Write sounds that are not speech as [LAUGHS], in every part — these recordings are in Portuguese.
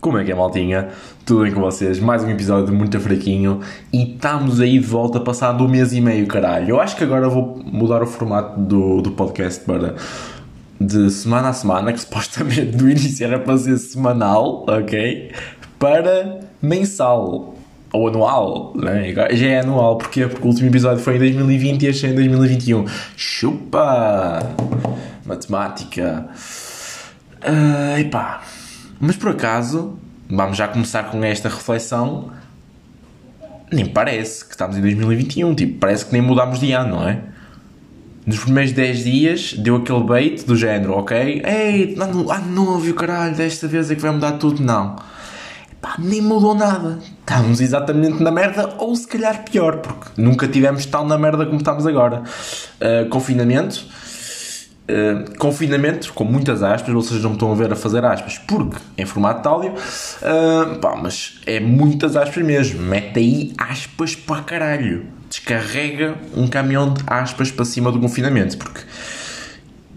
Como é que é, maltinha? Tudo bem com vocês? Mais um episódio muito fraquinho e estamos aí de volta passado um mês e meio, caralho. Eu acho que agora vou mudar o formato do, do podcast para de semana a semana, [LAUGHS] que supostamente do início era para ser semanal, ok? Para mensal ou anual, né? já é anual, porquê? Porque o último episódio foi em 2020 e este é em 2021. Chupa! Matemática. Uh, epá. Mas por acaso, vamos já começar com esta reflexão. Nem parece que estamos em 2021, tipo, parece que nem mudámos de ano, não é? Nos primeiros 10 dias deu aquele bait do género, ok? Ei, ano, ano novo, caralho, desta vez é que vai mudar tudo. Não. Pá, nem mudou nada. Estamos exatamente na merda, ou se calhar pior, porque nunca tivemos tão na merda como estamos agora. Uh, confinamento Uh, confinamento, com muitas aspas, vocês não me estão a ver a fazer aspas, porque em formato áudio, uh, pá, mas é muitas aspas mesmo. Mete aí aspas para caralho. Descarrega um caminhão de aspas para cima do confinamento, porque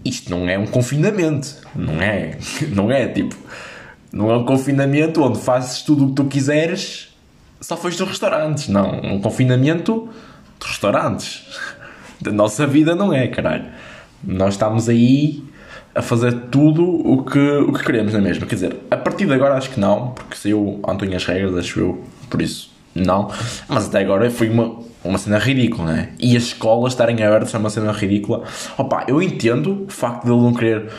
isto não é um confinamento, não é? [LAUGHS] Não é tipo, não é um confinamento onde fazes tudo o que tu quiseres, só fez dos restaurantes, não. Um confinamento de restaurantes. [LAUGHS] Da nossa vida não é, caralho. Nós estamos aí a fazer tudo o que, o que queremos, não é mesmo? Quer dizer, a partir de agora acho que não, porque saiu ontem as regras, acho eu, por isso não. Mas até agora foi uma, uma cena ridícula, né? E as escolas estarem abertas é uma cena ridícula. Opa, eu entendo o facto de ele não querer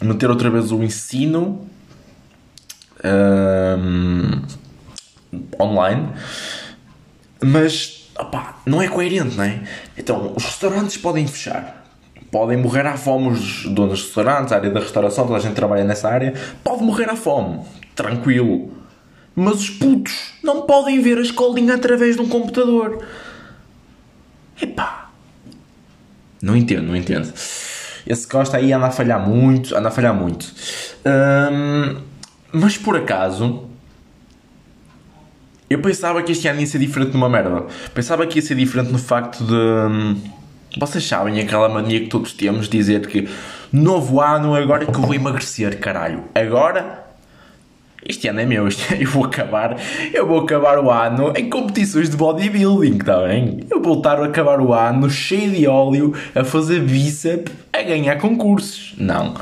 meter outra vez o ensino um, online, mas opa, não é coerente, não é? Então, os restaurantes podem fechar podem morrer à fome os donos de restaurantes, a área da restauração, toda a gente trabalha nessa área, pode morrer à fome, tranquilo. Mas os putos não podem ver a escolinha através de um computador. Epá. Não entendo, não entendo. Esse Costa aí anda a falhar muito, anda a falhar muito. Hum, mas por acaso, eu pensava que este ano ia ser diferente numa merda. Pensava que ia ser diferente no facto de hum, vocês sabem aquela mania que todos temos de dizer que novo ano, agora é que eu vou emagrecer, caralho. Agora este ano é meu, eu vou acabar, eu vou acabar o ano em competições de bodybuilding, está bem? Eu vou voltar a acabar o ano cheio de óleo, a fazer bíceps, a ganhar concursos. Não.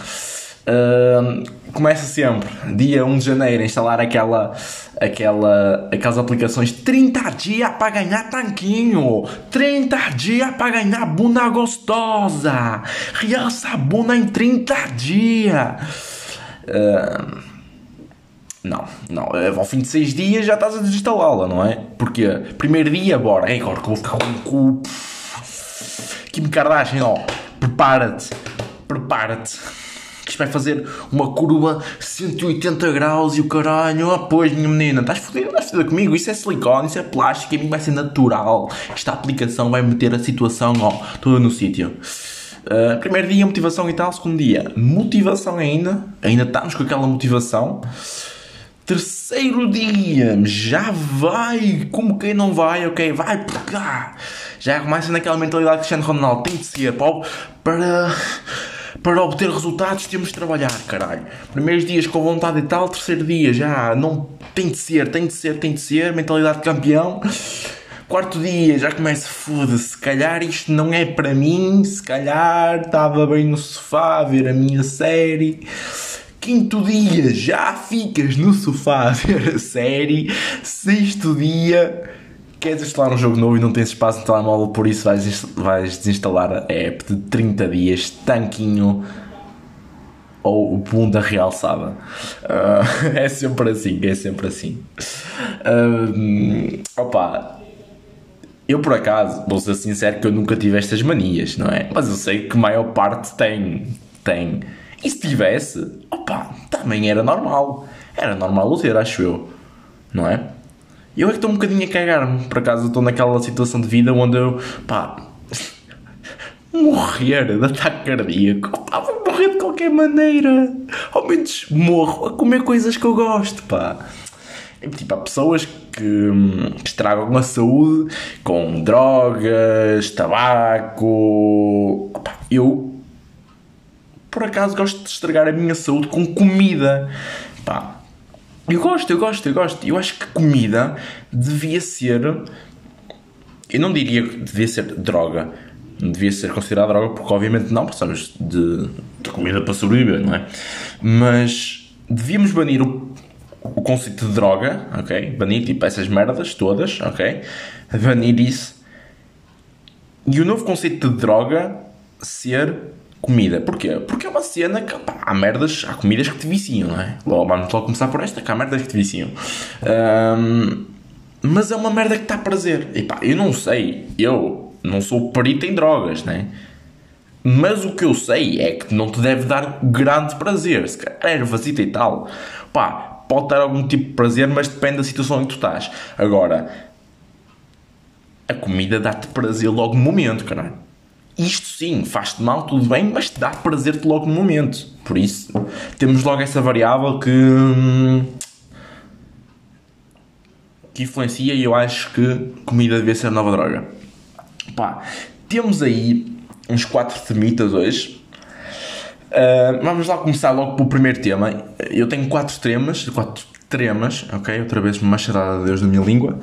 Começa sempre, dia 1 de janeiro, a instalar aquela, aquela, aquelas aplicações 30 dias para ganhar tanquinho, 30 dias para ganhar bunda gostosa, realça bunda em 30 dias. Uh, não, não, ao fim de 6 dias já estás a desinstalá-la, não é? Porque primeiro dia, bora, é agora que eu vou ficar com um cu. Kim Kardashian, ó, prepara-te, prepara-te que isto vai fazer uma curva 180 graus e o caralho, ah, pois minha menina, estás fodida, estás fodida comigo, isso é silicone, isso é plástico, a mim vai ser natural, esta aplicação vai meter a situação, ó, toda no sítio. Uh, primeiro dia motivação e tal, segundo dia motivação ainda, ainda estamos com aquela motivação. Terceiro dia, já vai, como quem não vai, ok, vai. Já começa naquela mentalidade que Cristiano Ronaldo tem de ser para, para para obter resultados temos de trabalhar, caralho. Primeiros dias com vontade e tal, terceiro dia já não tem de ser, tem de ser, tem de ser, mentalidade de campeão. Quarto dia já começa, foda-se, se calhar isto não é para mim, se calhar estava bem no sofá a ver a minha série. Quinto dia já ficas no sofá a ver a série. Sexto dia queres instalar um jogo novo e não tens espaço no telemóvel, por isso vais, vais desinstalar a app de 30 dias, tanquinho ou bunda realçada. Uh, [LAUGHS] é sempre assim, é sempre assim. Uh, opa, eu por acaso, vou ser sincero que eu nunca tive estas manias, não é? Mas eu sei que a maior parte tem. tem. E se tivesse, opa, também era normal. Era normal o ter, acho eu. Não é? Eu é que estou um bocadinho a cagar-me. Por acaso estou naquela situação de vida onde eu, pá, [LAUGHS] morrer de ataque cardíaco. Pá, vou morrer de qualquer maneira. Ao menos morro a comer coisas que eu gosto, pá. Tipo, há pessoas que, hum, estragam a saúde com drogas, tabaco. Pá, eu, por acaso, gosto de estragar a minha saúde com comida. Pá, Eu gosto, eu gosto, eu gosto. Eu acho que comida devia ser. Eu não diria que devia ser droga. Devia ser considerada droga, porque obviamente não, precisamos de, de comida para sobreviver, não é? Mas devíamos banir o, o conceito de droga, ok? Banir tipo essas merdas todas, ok? Banir isso. E o novo conceito de droga ser comida. Porquê? Porque é uma cena que pá, há merdas, há comidas que te viciam, não é? Logo, vamos logo começar por esta, que há merdas que te viciam. Um, mas é uma merda que está a prazer. E pá, eu não sei, eu não sou perito em drogas, né? Mas o que eu sei é que não te deve dar grande prazer. Se calhar e tal, pá, pode dar algum tipo de prazer, mas depende da situação em que tu estás. Agora, a comida dá-te prazer logo no momento, caralho. Isto sim, faz-te mal, tudo bem, mas dá prazer-te logo no momento. Por isso, temos logo essa variável que. que influencia e eu acho que comida devia ser nova droga. Pá, temos aí uns 4 temitas hoje. Uh, vamos lá começar logo pelo primeiro tema. Eu tenho 4 temas, 4 temas, ok? Outra vez machadada de Deus da minha língua.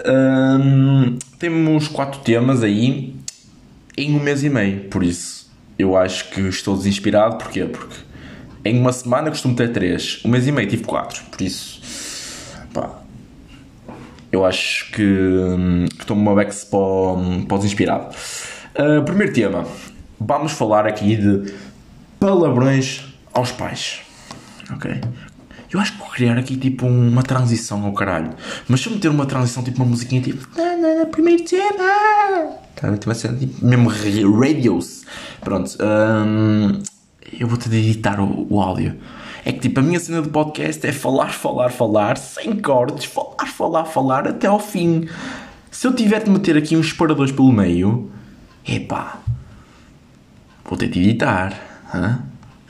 Uh, temos 4 temas aí em um mês e meio. Por isso, eu acho que estou desinspirado. Porquê? Porque em uma semana costumo ter três. Um mês e meio tive quatro. Por isso, pá, eu acho que, estou uma bex para, para o desinspirado. Uh, primeiro tema. Vamos falar aqui de palavrões aos pais. Ok? Eu acho que vou criar aqui tipo uma transição ao caralho. Mas se eu meter uma transição tipo uma musiquinha tipo. Primeiro tema! Tá, tipo assim, tipo, mesmo radios. Pronto. Um, eu vou ter de editar o, o áudio. É que tipo, a minha cena de podcast é falar, falar, falar, sem cortes, falar, falar, falar até ao fim. Se eu tiver de meter aqui uns separadores pelo meio, epá, vou ter de editar. Hã?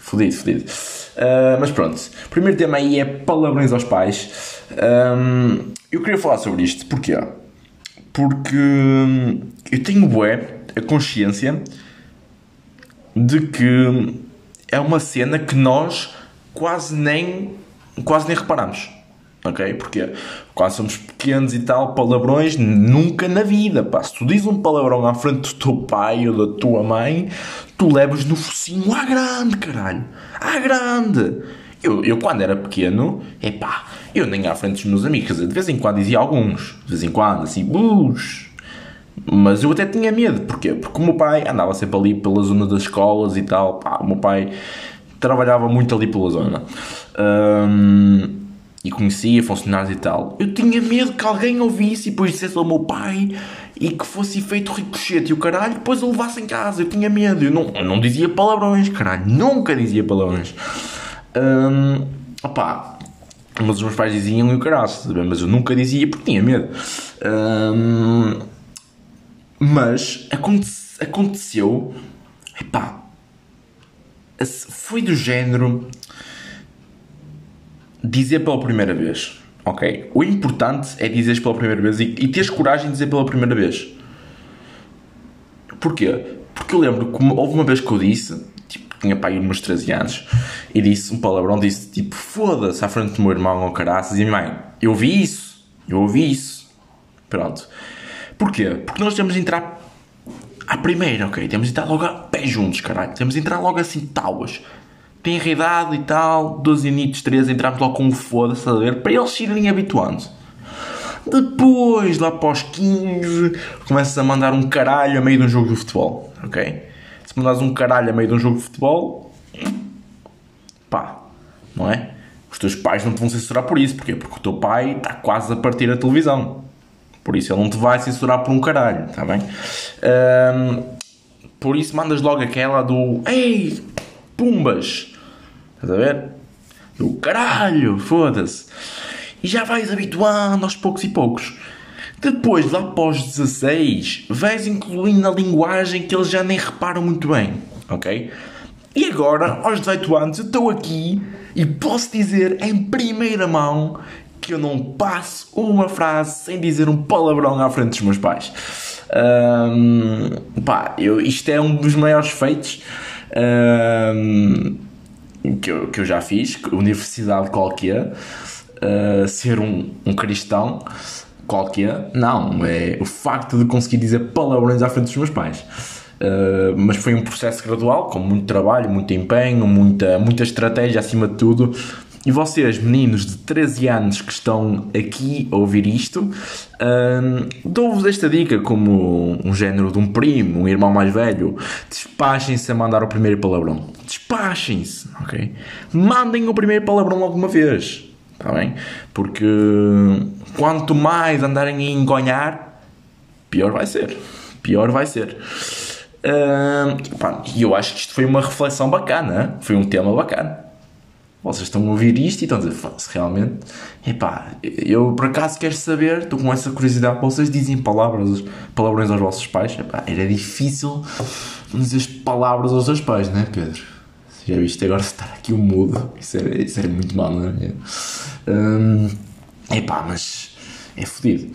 Fodido, fodido. Uh, mas pronto, o primeiro tema aí é palavrões aos pais. Um, eu queria falar sobre isto, porquê? Porque eu tenho bué a consciência de que é uma cena que nós quase nem quase nem reparamos. Ok? Porque quando somos pequenos e tal, palavrões, nunca na vida. Pá. Se tu dizes um palavrão à frente do teu pai ou da tua mãe, tu levas no focinho à grande, caralho. À grande. Eu, eu quando era pequeno, é pá, eu nem à frente dos meus amigos, quer dizer, de vez em quando dizia alguns, de vez em quando, assim, bus. Mas eu até tinha medo, porquê? Porque o meu pai andava sempre ali pela zona das escolas e tal, pá, o meu pai trabalhava muito ali pela zona. Um, e conhecia funcionários e tal. Eu tinha medo que alguém ouvisse e depois dissesse ao meu pai e que fosse feito ricochete e o caralho, depois o levasse em casa. Eu tinha medo. Eu não, eu não dizia palavrões, caralho. Nunca dizia palavrões. Um, opá, mas os meus pais diziam e o caralho, mas eu nunca dizia porque tinha medo. Um, mas aconte aconteceu, epá, foi do género dizer pela primeira vez. Ok? O importante é dizeres pela primeira vez e, e teres coragem de dizer pela primeira vez. Porquê? Porque eu lembro que houve uma vez que eu disse, tipo, tinha pai uns 13 anos, e disse um palavrão, disse tipo, foda-se à frente do meu irmão ou caraças, e minha mãe, eu ouvi isso, eu ouvi isso. Pronto. Porquê? Porque nós temos de entrar à primeira, ok? Temos de entrar logo a pé juntos, caralho. Temos de entrar logo assim, tauas tem idade e tal, 12 anitos, 13, entramos logo com um foda-se, a ver, para eles se irem habituando. Depois, lá para os 15, começas a mandar um caralho a meio de um jogo de futebol, ok? Se mandares um caralho a meio de um jogo de futebol, pá, não é? Os teus pais não te vão censurar por isso, porquê? Porque o teu pai está quase a partir a televisão. Por isso ele não te vai censurar por um caralho, está bem? Um, por isso mandas logo aquela do Ei, pumbas! Estás a ver? Eu, caralho, foda-se. E já vais habituando aos poucos e poucos. Depois, lá após 16, vais incluindo a linguagem que eles já nem reparam muito bem, ok? E agora, aos 18 anos, eu estou aqui e posso dizer em primeira mão que eu não passo uma frase sem dizer um palavrão à frente dos meus pais. Um, pá, eu, isto é um dos maiores feitos. Um, que eu, que eu já fiz, universidade qualquer, uh, ser um, um cristão qualquer. Não, é o facto de conseguir dizer palavrões à frente dos meus pais. Uh, mas foi um processo gradual, com muito trabalho, muito empenho, muita, muita estratégia acima de tudo. E vocês, meninos de 13 anos que estão aqui a ouvir isto, uh, dou-vos esta dica como um género de um primo, um irmão mais velho. Despachem-se a mandar o primeiro palavrão. Despachem-se, ok? Mandem o primeiro palavrão alguma vez, está bem? Porque quanto mais andarem a engonhar, pior vai ser. Pior vai ser. E eu acho que isto foi uma reflexão bacana, foi um tema bacana. Vocês estão a ouvir isto e estão a dizer, se realmente, epá, eu por acaso quero saber, estou com essa curiosidade, vocês dizem palavras, palavrões aos vossos pais, epá, era difícil dizer palavras aos seus pais, não é Pedro? Já viste agora estar aqui o mudo, isso era, isso era muito mal, não é? Um, epá, mas é fodido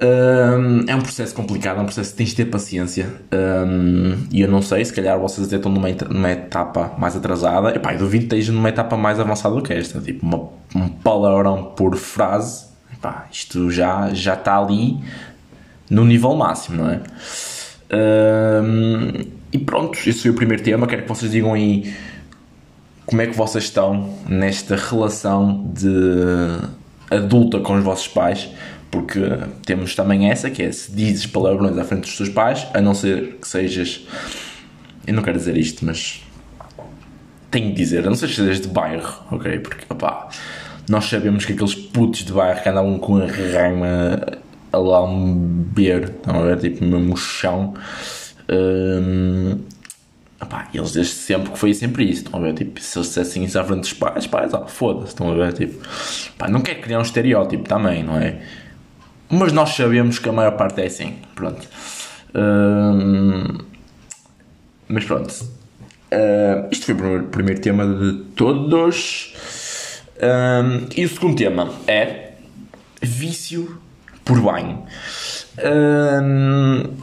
é um processo complicado, é um processo que tens de ter paciência. Um, e eu não sei, se calhar vocês até estão numa, numa etapa mais atrasada. Epá, eu duvido que numa etapa mais avançada do que esta. Tipo, uma, um palavrão por frase. Epá, isto já, já está ali no nível máximo, não é? Um, e pronto, esse foi o primeiro tema. Quero que vocês digam aí como é que vocês estão nesta relação de adulta com os vossos pais porque temos também essa, que é se dizes palavrões à frente dos teus pais, a não ser que sejas. Eu não quero dizer isto, mas. Tenho de dizer, a não ser que sejas de bairro, ok? Porque, opá, nós sabemos que aqueles putos de bairro que andavam com a rama a lamber, estão a ver? Tipo, mesmo chão. Hum, opá, eles desde sempre que foi sempre isso, estão a ver? Tipo, se eles dissessem isso à frente dos pais, pais, ó, foda-se, estão a ver? Tipo, pá, não quer criar um estereótipo também, não é? Mas nós sabemos que a maior parte é assim. Pronto. Uh, mas pronto. Uh, isto foi o primeiro, primeiro, tema de todos. Uh, e o segundo tema é vício por banho.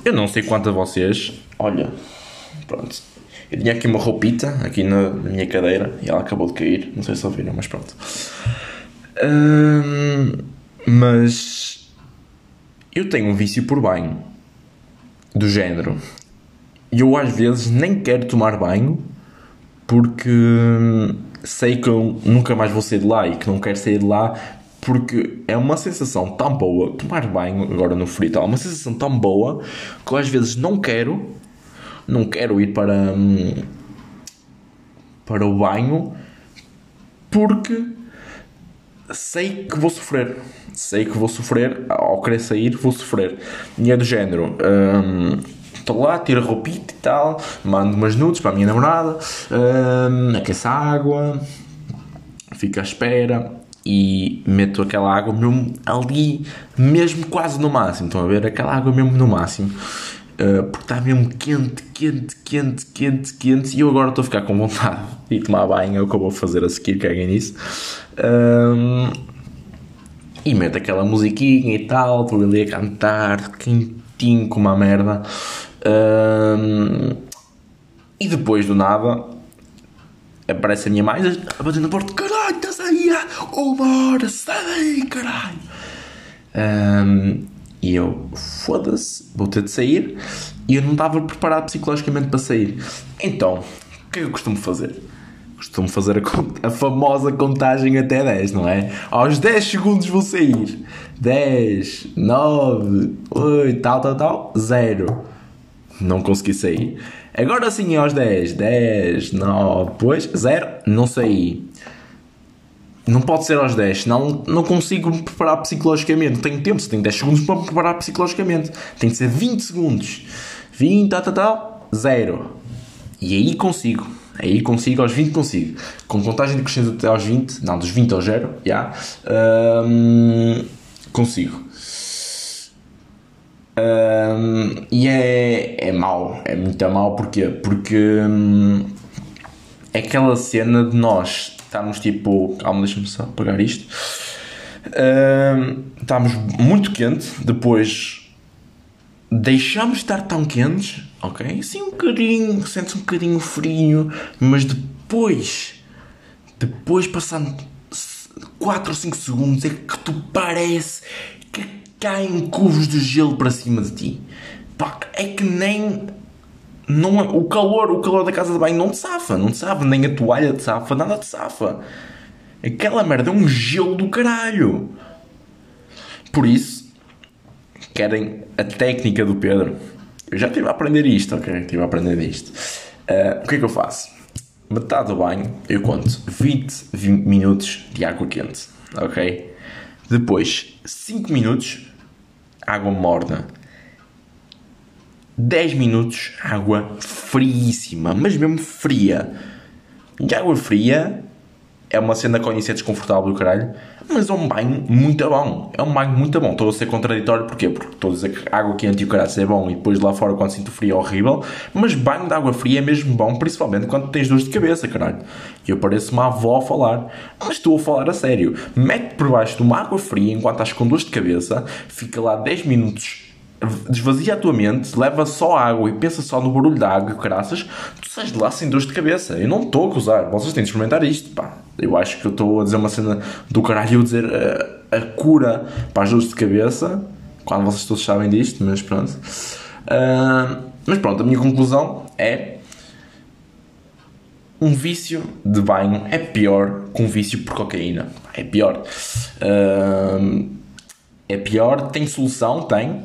eu não sei quanto a vocês. Olha, pronto. Eu tinha aqui uma roupita aqui na, na minha cadeira e ela acabou de cair. Não sei se ouviram, mas pronto. mas eu tenho um vício por banho. Do género. E eu às vezes nem quero tomar banho porque sei que eu nunca mais vou sair de lá e que não quero sair de lá porque é uma sensação tão boa tomar banho agora no frio é uma sensação tão boa que eu às vezes não quero não quero ir para hum, para o banho porque sei que vou sofrer. Sei que vou sofrer, ao querer sair, vou sofrer. E é do género. Estou lá, tiro roupita e tal, mando umas nudes para a minha namorada, um, aqueço a água, fico à espera e meto aquela água mesmo ali, mesmo quase no máximo. Estão a ver? Aquela água mesmo no máximo. Uh, porque está mesmo quente, quente, quente, quente, quente. E eu agora estou a ficar com vontade de tomar banho. É o que eu vou fazer a seguir, caguem nisso. Um, e meto aquela musiquinha e tal. Estou ali a cantar, quentinho como uma merda. Um, e depois do nada aparece a minha mãe a bater na porta: caralho, estás aí uma hora, sai caralho. Um, e eu, foda-se, vou ter de sair. E eu não estava preparado psicologicamente para sair. Então, o que é que eu costumo fazer? Costumo fazer a, a, famosa contagem até 10, não é? Aos 10 segundos vou sair. 10, 9, 8, tal, tal, tal, 0. Não consegui sair. Agora sim, aos 10, 10, 9, depois 0, não saí. Não pode ser aos 10, senão não consigo me preparar psicologicamente. Não tenho tempo, se tenho 10 segundos para me preparar psicologicamente. Tem de ser 20 segundos. 20, tal, tal, tal, 0. E aí consigo. Aí consigo, aos 20 consigo. Com contagem de crescendo até aos 20, não, dos 20 aos 0, já. Yeah, um, consigo. Um, e é, é mau, é muito mau, porquê? Porque um, é aquela cena de nós estamos tipo. Calma, deixa-me só apagar isto. Uh, estamos muito quente, depois deixamos de estar tão quentes, ok? Sim, um bocadinho, sente-se um bocadinho frio, mas depois, depois passando 4 ou 5 segundos é que tu parece que caem cubos de gelo para cima de ti. Pá, é que nem. Não, é, o calor, o calor da casa de banho não te safa, não te safa, nem a toalha te safa, nada te safa. Aquela merda é um gelo do caralho. Por isso, querem a técnica do Pedro. Eu já estive a aprender isto, ok? Estive a aprender isto. Uh, o que é que eu faço? Metade do banho, eu conto 20, 20 minutos de água quente, ok? Depois, 5 minutos, água morna. 10 minutos, água friíssima, mas mesmo fria. E água fria é uma cena que conhecer desconfortável do caralho, mas é um banho muito bom. É um banho muito bom. Estou a ser contraditório, porquê? Porque estou a dizer que água quente e o caralho é bom e depois lá fora quando sinto frio é horrível, mas banho de água fria é mesmo bom, principalmente quando tens dores de cabeça, caralho. E eu pareço uma avó a falar, mas estou a falar a sério. Mete por baixo de uma água fria enquanto estás com dores de cabeça, fica lá 10 minutos desvazia a tua mente, leva só água e pensa só no barulho da água e caraças, sais de lá sem dores de cabeça. Eu não estou a acusar, vocês têm de experimentar isto, pá. Eu acho que eu estou a dizer uma cena do caralho, eu dizer a, a, cura para as dores de cabeça, quando vocês todos sabem disto, mas pronto. Uh, mas pronto, a minha conclusão é um vício de banho é pior que um vício por cocaína. É pior. Uh, é pior, tem solução, tem,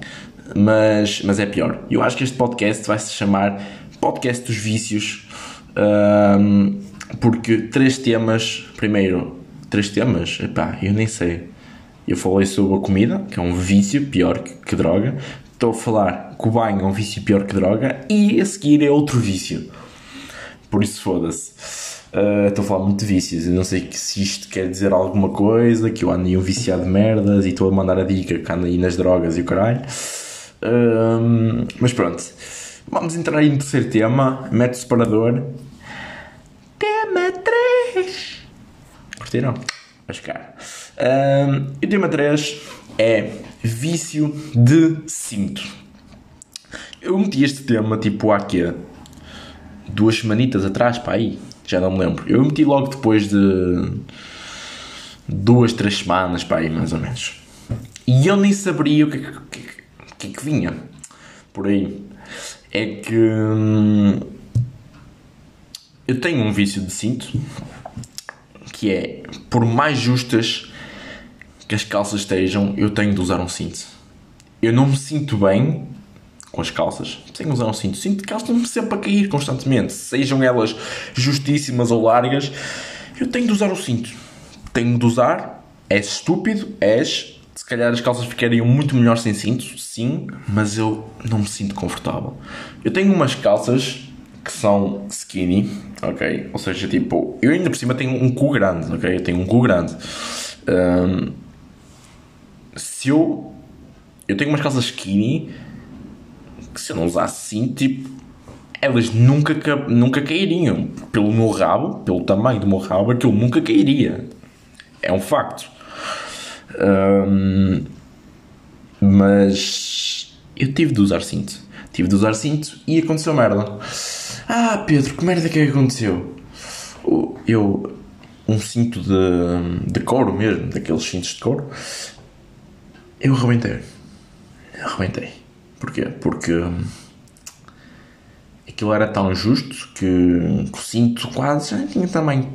mas, mas é pior. Eu acho que este podcast vai se chamar Podcast dos Vícios, um, porque três temas. Primeiro, três temas? Epá, eu nem sei. Eu falei sobre a comida, que é um vício pior que, que droga. Estou a falar que o banho é um vício pior que droga. E a seguir é outro vício. Por isso, foda-se. Uh, estou a falar muito de vícios. Eu não sei se isto quer dizer alguma coisa. Que eu ando aí um viciado de merdas e estou a mandar a dica que ando aí nas drogas e o caralho mas pronto, vamos entrar no terceiro tema. Mete separador. Tema 3. Curtiram? Vai. Um, e o tema 3 é vício de cinto. Eu meti este tema tipo há quê? Duas semanitas atrás, pá, aí. Já não me lembro. Eu meti logo depois de duas, três semanas, pá, aí mais ou menos. E eu nem saberia o que, é que, que é que vinha por aí? É que hum, eu tenho um vício de cinto que é por mais justas que as calças estejam, eu tenho de usar um cinto. Eu não me sinto bem com as calças sem usar um cinto. Sinto que elas estão sempre a cair constantemente, sejam elas justíssimas ou largas. Eu tenho de usar o cinto. Tenho de usar. És estúpido, és se calhar as calças ficariam muito melhor sem cinto, sim, mas eu não me sinto confortável. Eu tenho umas calças que são skinny, ok? Ou seja, tipo, eu ainda por cima tenho um cu grande, ok? Eu tenho um cu grande. Um, se eu. Eu tenho umas calças skinny que se eu não usasse cinto, tipo, elas nunca, nunca cairiam. Pelo meu rabo, pelo tamanho do meu rabo, aquilo nunca cairia. É um facto. Um, mas eu tive de usar cinto. Tive de usar cinto e aconteceu merda. Ah, Pedro, que merda que é que aconteceu? Eu, um cinto de, de couro mesmo, daqueles cintos de couro, eu arrebentei. Arrebentei. Porquê? Porque aquilo era tão justo que, que o cinto quase já não tinha tamanho.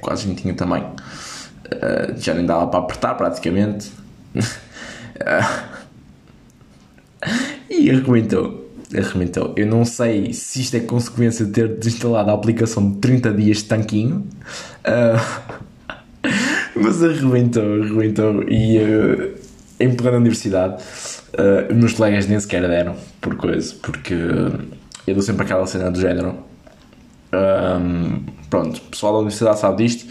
Quase não tinha tamanho. Uh, já nem dava para apertar praticamente. [LAUGHS] e arrebentou. Arrebentou. Eu não sei se isto é consequência de ter desinstalado a aplicação de 30 dias de tanquinho. Uh, [LAUGHS] mas arrebentou, arrebentou. E uh, em plena universidade, uh, meus colegas nem sequer deram por coisa, porque eu dou sempre aquela cena do género. Um, pronto, o pessoal da universidade sabe disto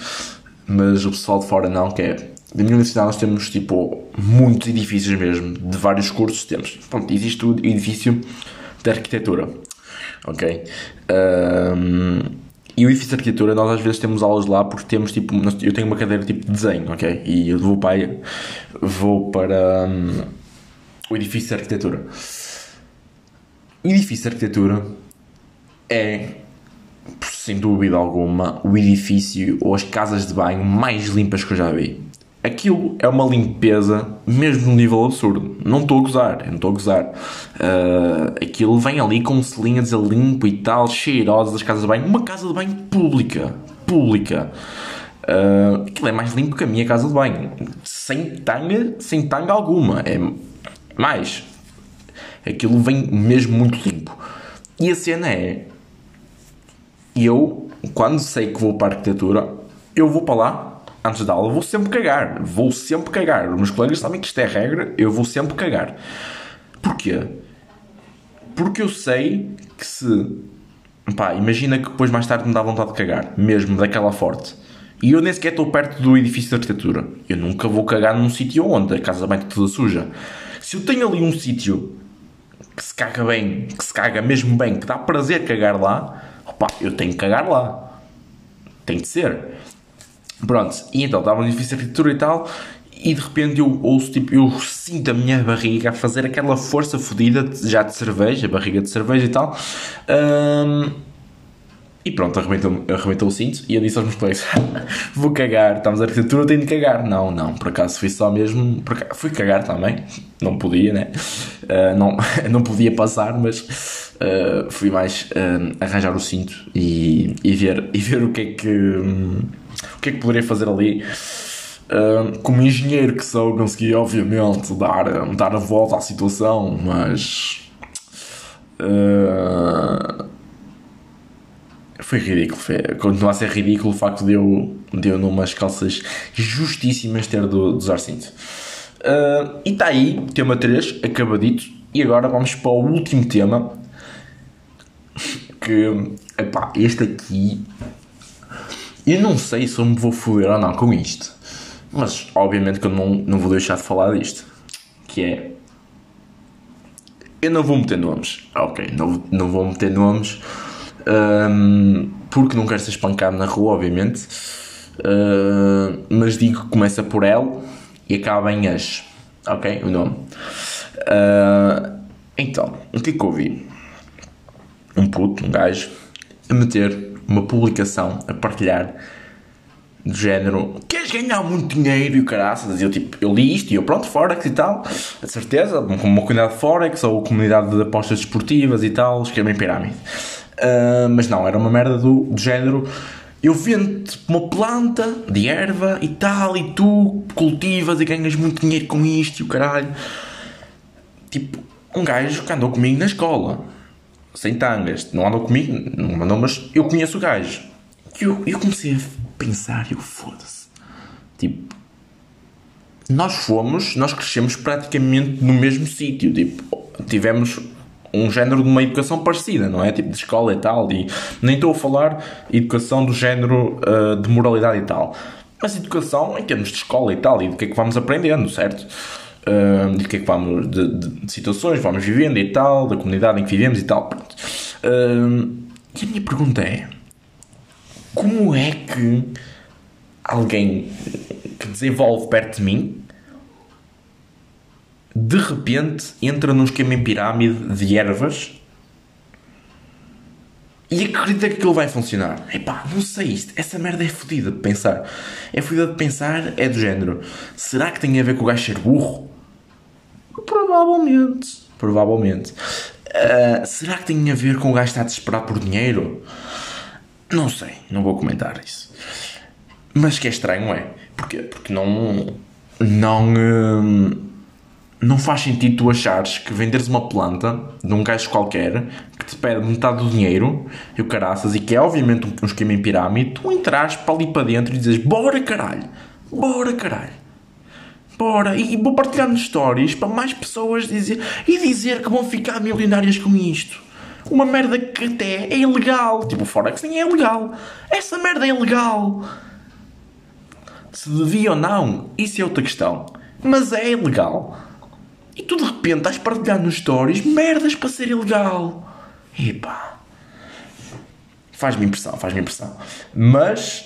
mas o pessoal de fora não, que é. Da minha universidade nós temos tipo muitos edifícios mesmo, de vários cursos temos. Pronto, existe o edifício de arquitetura, ok? Um, e o edifício de arquitetura nós às vezes temos aulas lá porque temos tipo, eu tenho uma cadeira tipo de desenho, ok? E eu vou para, vou para um, o edifício de arquitetura. O edifício de arquitetura é sem dúvida alguma, o edifício ou as casas de banho mais limpas que eu já vi. Aquilo é uma limpeza, mesmo no nível absurdo. Não estou a gozar, não estou a gozar. Uh, aquilo vem ali com selinho a limpo e tal, cheirosa das casas de banho. Uma casa de banho pública. Pública. Uh, aquilo é mais limpo que a minha casa de banho. Sem tanga, sem tanga alguma. É mais. Aquilo vem mesmo muito limpo. E a cena é. Eu, quando sei que vou para a arquitetura, eu vou para lá, antes da aula, vou sempre cagar. Vou sempre cagar. Os meus colegas sabem que isto é regra, eu vou sempre cagar. Porquê? Porque eu sei que se. Pá, imagina que depois mais tarde me dá vontade de cagar, mesmo daquela forte. E eu nem sequer estou perto do edifício de arquitetura. Eu nunca vou cagar num sítio onde a casa bem toda suja. Se eu tenho ali um sítio que se caga bem, que se caga mesmo bem, que dá prazer cagar lá, eu tenho que cagar lá. Tem de ser. Pronto, e então estava no edifício de arquitetura e tal, e de repente eu ouço, tipo, eu sinto a minha barriga a fazer aquela força fodida já de cerveja, barriga de cerveja e tal. E pronto, arrebentou, o cinto e eu disse aos meus colegas: [LAUGHS] Vou cagar, estamos a arquitetura, tenho de cagar. Não, não, por acaso fui só mesmo. fui cagar também, não podia, né? Uh, não, [LAUGHS] não podia passar, mas uh, fui mais uh, arranjar o cinto e, e, ver, e ver o que é que. Um, o que é que poderia fazer ali. como engenheiro que sou, consegui obviamente dar, dar a volta à situação, mas. Foi ridículo. Foi, continua a ser ridículo o facto de eu, de eu numas calças justíssimas ter de usar cinto. Uh, e está aí, tema 3, acabadito. E agora vamos para o último tema. Que, epá, este aqui. Eu não sei se eu me vou foder ou não com isto. Mas, obviamente, que eu não, não vou deixar de falar disto. Que é. Eu não vou meter nomes. Ok, não, não vou meter nomes um, porque não quero ser espancado na rua, obviamente. Uh, mas digo que começa por L e acaba em As. Ok? O nome. Uh, então, o que é que eu ouvi? Um puto, um gajo, a meter uma publicação, a partilhar do género queres ganhar muito dinheiro e caraças, e eu tipo, eu li isto e eu pronto, Forex e tal, a certeza, com uma comunidade de Forex ou comunidade de apostas desportivas e tal, escrevem pirâmide. Uh, mas não, era uma merda do, do género. Eu vendo uma planta de erva e tal, e tu cultivas e ganhas muito dinheiro com isto e o caralho. Tipo, um gajo que andou comigo na escola, sem tangas, não andou comigo, não mandou, mas eu conheço o gajo. E eu, eu comecei a pensar, eu foda-se. Tipo, nós fomos, nós crescemos praticamente no mesmo sítio. Tipo, tivemos um género de uma educação parecida, não é? Tipo de escola e tal. E nem estou a falar educação do género uh, de moralidade e tal. Mas educação em termos de escola e tal, e do que é que vamos aprendendo, certo? Uh, de que é que vamos, de, de, de, situações vamos vivendo e tal, da comunidade em que vivemos e tal. Pronto. Uh, e a minha pergunta é: como é que alguém que desenvolve perto de mim de repente entra num esquema em pirâmide de ervas e acredita que aquilo vai funcionar. Epá, não sei isto. Essa merda é fodida de pensar. É fodida de pensar, é do género. Será que tem a ver com o gajo ser burro? Provavelmente. Provavelmente. Uh, será que tem a ver com o gajo estar a desesperar por dinheiro? Não sei. Não vou comentar isso. Mas que é estranho, é? Porquê? Porque não. Não. Uh, não faz sentido tu achares que venderes uma planta de um gajo qualquer que te pede metade do dinheiro e o caraças e que é obviamente um, esquema em pirâmide, tu entras para ali para dentro e dizes bora caralho, bora caralho, bora e vou partilhar nos stories para mais pessoas dizer e dizer que vão ficar milionárias com isto. Uma merda que até é ilegal, tipo o Forex nem é ilegal, essa merda é ilegal. Se devia ou não, isso é outra questão, mas é ilegal. E tu de repente estás partilhando nos stories merdas para ser ilegal. Epá. Faz-me impressão, faz-me impressão. Mas,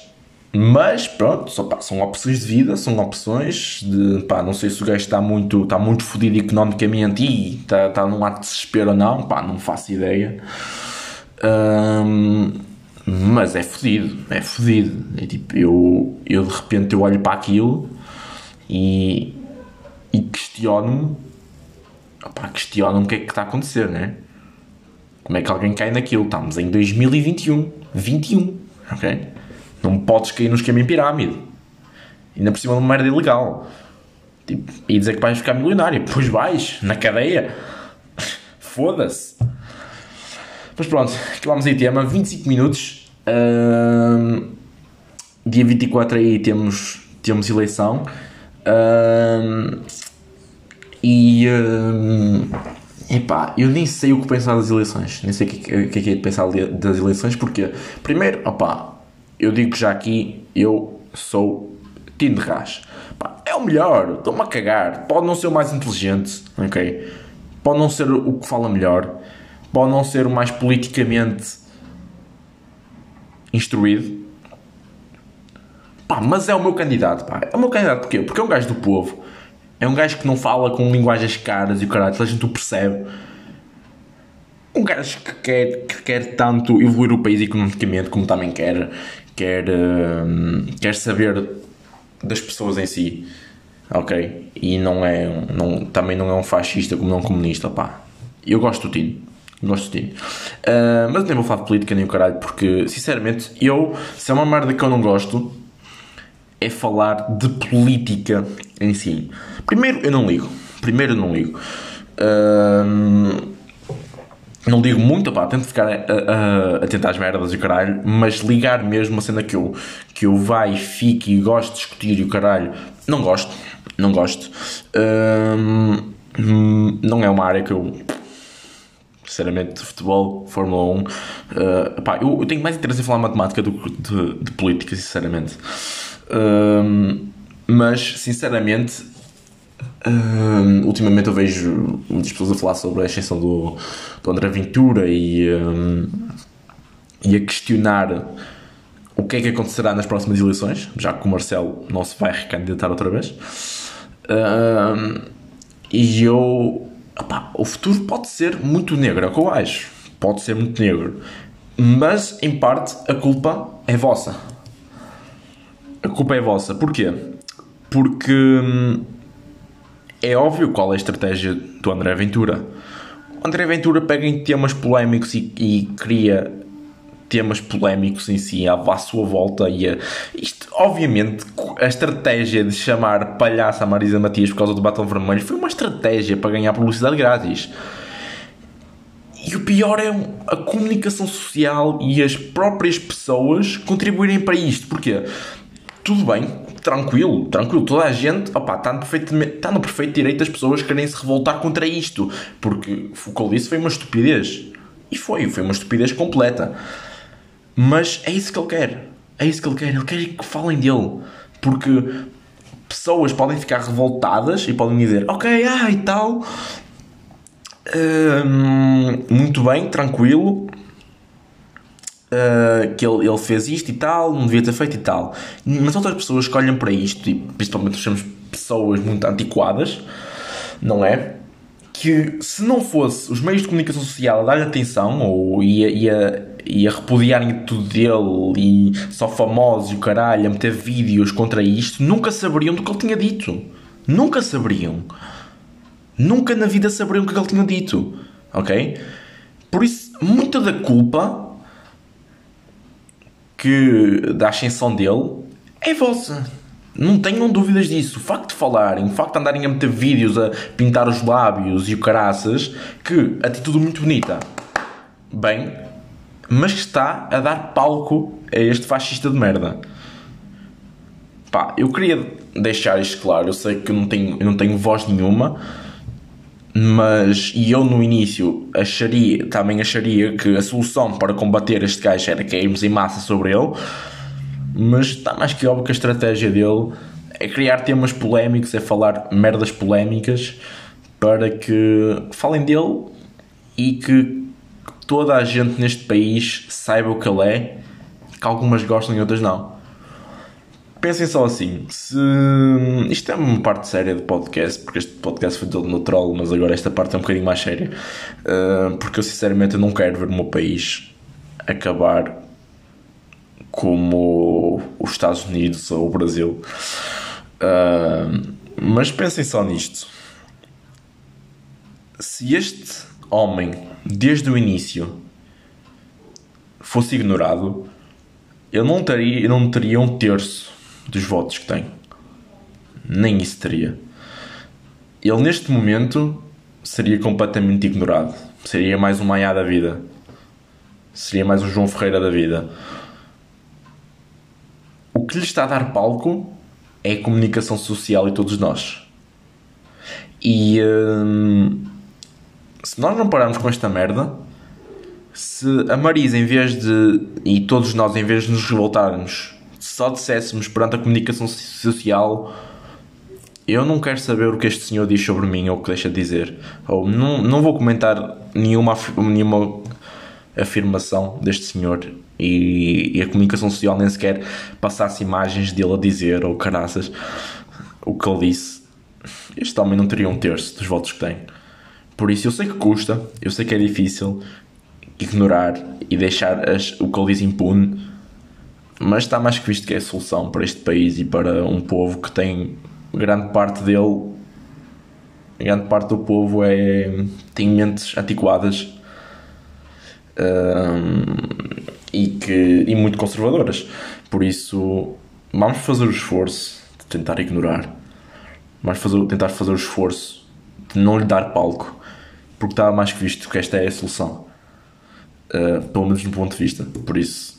mas pronto, só, pá, são opções de vida, são opções de, pá, não sei se o gajo está muito, está muito fodido economicamente e está, está num ato de desespero ou não, pá, não faço ideia. Um, Mas é fodido, é fodido. É tipo, eu, eu de repente eu olho para aquilo e, e questiono-me. Questiono-me o que é que está a acontecer, né? Como é que alguém cai naquilo? Estamos em 2021. 21, ok? Não podes cair no esquema em pirâmide. Ainda por cima de uma merda ilegal. Tipo, e dizer que vais ficar milionário. Pois vais, na cadeia. [LAUGHS] Foda-se. Mas pronto, acabamos aí tema. 25 minutos. Dia 24 aí temos, temos eleição. Uh, e. Uh, epá, eu nem sei o que pensar das eleições. Nem sei o que, que, que é que é de pensar das eleições. Porque, primeiro, opá, eu digo já aqui, eu sou Tim é o melhor, estou-me a cagar. Pode não ser o mais inteligente, ok? Pode não ser o que fala melhor. Pode não ser o mais politicamente instruído. Pá, mas é o meu candidato, pá. É o meu candidato porquê? Porque é um gajo do povo. É um gajo que não fala com linguagens caras e o caralho, a gente o percebe. Um gajo que quer, que quer tanto evoluir o país economicamente como também quer, quer, uh, quer saber das pessoas em si, ok? E não é, não, também não é um fascista como não comunista, pá. Eu gosto do Tino, gosto do Tino. Uh, mas nem vou falar de política nem o caralho, porque sinceramente, eu, se é uma merda que eu não gosto, é falar de política em si. Primeiro, eu não ligo. Primeiro, eu não ligo. Não digo muito, pá, tento ficar atento às merdas e o caralho, mas ligar mesmo uma cena que eu, que eu vai, fique e gosto de discutir e o caralho, não gosto, não gosto. Não é uma área que eu, sinceramente, futebol, Fórmula 1, uh, ah, pá, eu, eu, tenho mais interesse em falar matemática do que de, de política, sinceramente. Hum, mas, sinceramente, Uh, ultimamente eu vejo muitas pessoas a falar sobre a ascensão do, do André Ventura e, um, e a questionar o que é que acontecerá nas próximas eleições, já que o Marcelo não se vai recandidatar outra vez. Uh, e eu. Opá, o futuro pode ser muito negro, é o que eu acho. Pode ser muito negro. Mas, em parte, a culpa é vossa. A culpa é vossa. Porquê? Porque hum, é óbvio qual é a estratégia do André Ventura. O André Ventura pega em temas polémicos e, e cria temas polémicos em si à, sua volta e a, isto, obviamente a estratégia de chamar palhaça a Marisa Matias por causa do batom vermelho foi uma estratégia para ganhar publicidade grátis e o pior é a comunicação social e as próprias pessoas contribuírem para isto, porque tudo bem, tranquilo, tranquilo. Toda a gente opa, está, no perfeito, está no perfeito direito das pessoas querem se revoltar contra isto. Porque o que ele disse foi uma estupidez. E foi, foi uma estupidez completa. Mas é isso que ele quer. É isso que ele quer. Ele quer que falem dele. Porque pessoas podem ficar revoltadas e podem dizer, ok, ah, e tal. Hum, muito bem, tranquilo uh, que ele, ele fez isto e tal, não devia ter feito e tal. Mas outras pessoas que olham para isto, e principalmente somos pessoas muito antiquadas, não é? Que se não fosse os meios de comunicação social a dar-lhe atenção ou ia, ia, ia repudiarem tudo dele e só famosos e o caralho a meter vídeos contra isto, nunca saberiam do que ele tinha dito. Nunca saberiam. Nunca na vida saberiam o que ele tinha dito. Ok? Por isso, muita da culpa que da ascensão dele é vossa. Não tenham dúvidas disso. O facto de falarem, o facto de andarem a meter vídeos a pintar os lábios e o caraças, que atitude muito bonita. Bem, mas que está a dar palco a este fascista de merda. Pá, eu queria deixar isto claro. Eu sei que não tenho, eu não tenho voz nenhuma mas e eu no início acharia, também acharia que a solução para combater este gajo era cairmos em massa sobre ele, mas está mais que óbvio que a estratégia dele é criar temas polémicos, é falar merdas polémicas para que falem dele e que toda a gente neste país saiba o que ele é, que algumas gostam e outras não. Pensem só assim, se isto é uma parte séria do podcast, porque este podcast foi todo no troll, mas agora esta parte é um bocadinho mais séria, uh, porque eu sinceramente não quero ver o meu país acabar como os Estados Unidos ou o Brasil. Uh, mas pensem só nisto. Se este homem, desde o início, fosse ignorado, ele não teria, não teria um terço dos votos que tem. Nem isso teria. Ele, neste momento, seria completamente ignorado. Seria mais um Maia da vida. Seria mais um João Ferreira da vida. O que lhe está a dar palco é a comunicação social e todos nós. E hum, se nós não pararmos com esta merda, se a Marisa, em vez de. e todos nós, em vez de nos revoltarmos, só disséssemos perante a comunicação social. Eu não quero saber o que este senhor diz sobre mim ou o que deixa de dizer. Ou não, não vou comentar nenhuma, nenhuma afirmação deste senhor e, e, a comunicação social nem sequer passasse imagens dele a dizer ou caraças o que ele disse. Este homem não teria um terço dos votos que tem. Por isso eu sei que custa, eu sei que é difícil ignorar e deixar as, o que ele diz impune, mas está mais que visto que é a solução para este país e para um povo que tem grande parte dele, grande parte do povo é, tem mentes antiquadas um, e, que, e muito conservadoras. Por isso, vamos fazer o esforço de tentar ignorar, vamos fazer, tentar fazer o esforço de não lhe dar palco, porque está mais que visto que esta é a solução, uh, pelo menos no ponto de vista. Por isso,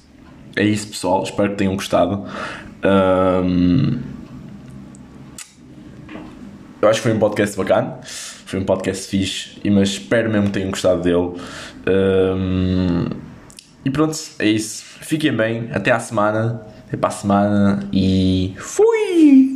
é isso, pessoal. Espero que tenham gostado. Um, eu acho que foi um podcast bacana, foi um podcast fixe, mas espero mesmo que tenham gostado dele. Um, e pronto, é isso. Fiquem bem, até à semana, até para a semana e fui!